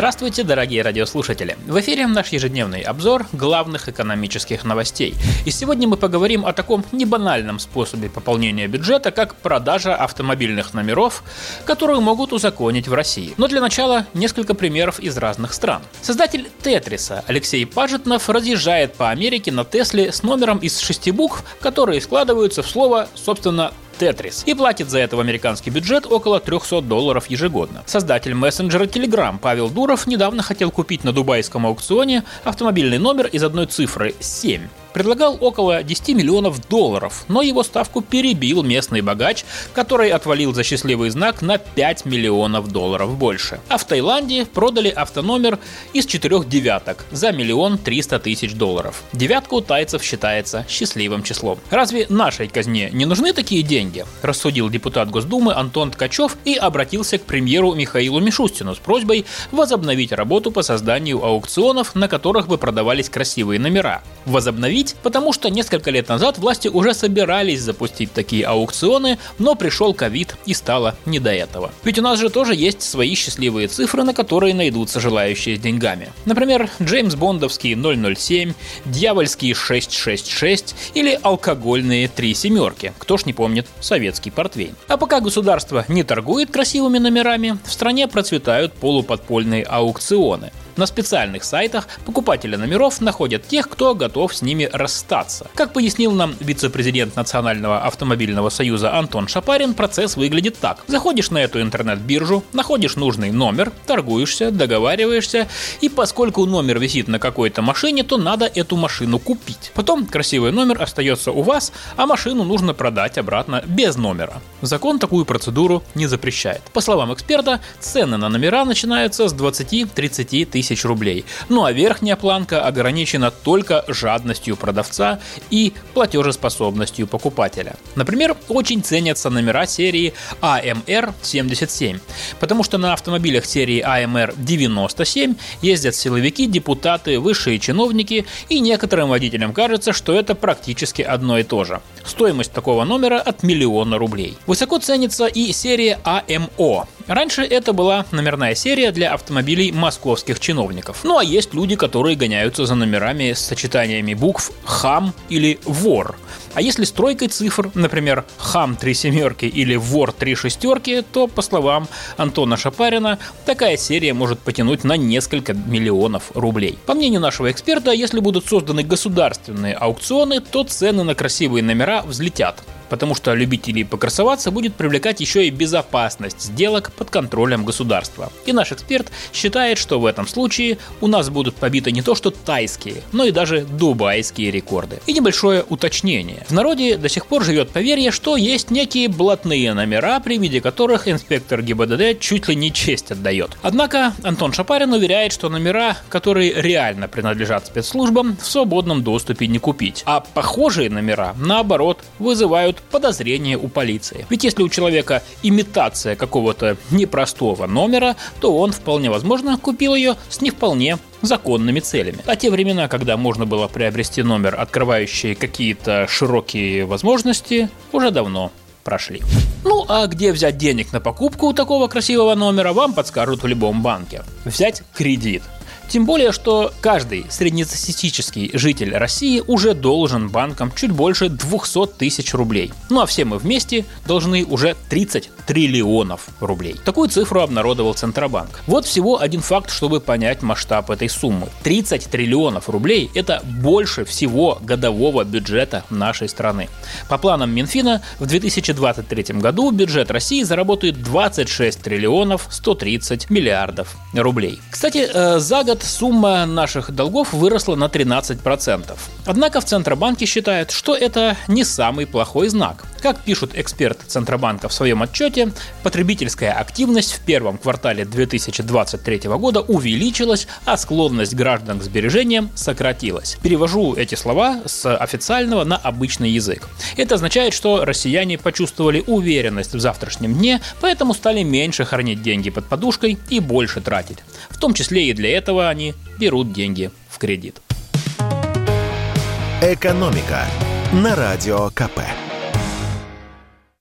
Здравствуйте, дорогие радиослушатели! В эфире наш ежедневный обзор главных экономических новостей. И сегодня мы поговорим о таком небанальном способе пополнения бюджета, как продажа автомобильных номеров, которую могут узаконить в России. Но для начала несколько примеров из разных стран. Создатель Тетриса Алексей Пажетнов разъезжает по Америке на Тесле с номером из шести букв, которые складываются в слово, собственно, Tetris и платит за это в американский бюджет около 300 долларов ежегодно. Создатель мессенджера Telegram Павел Дуров недавно хотел купить на дубайском аукционе автомобильный номер из одной цифры 7 предлагал около 10 миллионов долларов, но его ставку перебил местный богач, который отвалил за счастливый знак на 5 миллионов долларов больше. А в Таиланде продали автономер из четырех девяток за миллион триста тысяч долларов. Девятка у тайцев считается счастливым числом. Разве нашей казне не нужны такие деньги? Рассудил депутат Госдумы Антон Ткачев и обратился к премьеру Михаилу Мишустину с просьбой возобновить работу по созданию аукционов, на которых бы продавались красивые номера. Возобновить потому что несколько лет назад власти уже собирались запустить такие аукционы, но пришел ковид и стало не до этого. Ведь у нас же тоже есть свои счастливые цифры, на которые найдутся желающие с деньгами. Например, Джеймс Бондовский 007, Дьявольский 666 или алкогольные три семерки. Кто ж не помнит советский портвейн. А пока государство не торгует красивыми номерами, в стране процветают полуподпольные аукционы. На специальных сайтах покупатели номеров находят тех, кто готов с ними расстаться. Как пояснил нам вице-президент Национального автомобильного союза Антон Шапарин, процесс выглядит так. Заходишь на эту интернет-биржу, находишь нужный номер, торгуешься, договариваешься, и поскольку номер висит на какой-то машине, то надо эту машину купить. Потом красивый номер остается у вас, а машину нужно продать обратно без номера. Закон такую процедуру не запрещает. По словам эксперта, цены на номера начинаются с 20-30 тысяч тысяч рублей. Ну а верхняя планка ограничена только жадностью продавца и платежеспособностью покупателя. Например, очень ценятся номера серии AMR 77, потому что на автомобилях серии AMR 97 ездят силовики, депутаты, высшие чиновники, и некоторым водителям кажется, что это практически одно и то же. Стоимость такого номера от миллиона рублей. Высоко ценится и серия AMO. Раньше это была номерная серия для автомобилей московских чиновников. Ну а есть люди, которые гоняются за номерами с сочетаниями букв «хам» или «вор». А если с тройкой цифр, например, «хам» три семерки или «вор» три шестерки, то, по словам Антона Шапарина, такая серия может потянуть на несколько миллионов рублей. По мнению нашего эксперта, если будут созданы государственные аукционы, то цены на красивые номера взлетят потому что любителей покрасоваться будет привлекать еще и безопасность сделок под контролем государства. И наш эксперт считает, что в этом случае у нас будут побиты не то что тайские, но и даже дубайские рекорды. И небольшое уточнение. В народе до сих пор живет поверье, что есть некие блатные номера, при виде которых инспектор ГИБДД чуть ли не честь отдает. Однако Антон Шапарин уверяет, что номера, которые реально принадлежат спецслужбам, в свободном доступе не купить. А похожие номера, наоборот, вызывают подозрение у полиции. Ведь если у человека имитация какого-то непростого номера, то он вполне возможно купил ее с не вполне законными целями. А те времена, когда можно было приобрести номер, открывающий какие-то широкие возможности, уже давно прошли. Ну а где взять денег на покупку такого красивого номера, вам подскажут в любом банке. Взять кредит. Тем более, что каждый среднестатистический житель России уже должен банкам чуть больше 200 тысяч рублей. Ну а все мы вместе должны уже 30 триллионов рублей. Такую цифру обнародовал Центробанк. Вот всего один факт, чтобы понять масштаб этой суммы. 30 триллионов рублей – это больше всего годового бюджета нашей страны. По планам Минфина, в 2023 году бюджет России заработает 26 триллионов 130 миллиардов рублей. Кстати, э, за год сумма наших долгов выросла на 13%. Однако в Центробанке считают, что это не самый плохой знак. Как пишут эксперты Центробанка в своем отчете, потребительская активность в первом квартале 2023 года увеличилась, а склонность граждан к сбережениям сократилась. Перевожу эти слова с официального на обычный язык. Это означает, что россияне почувствовали уверенность в завтрашнем дне, поэтому стали меньше хранить деньги под подушкой и больше тратить. В том числе и для этого они берут деньги в кредит. Экономика на радио КП.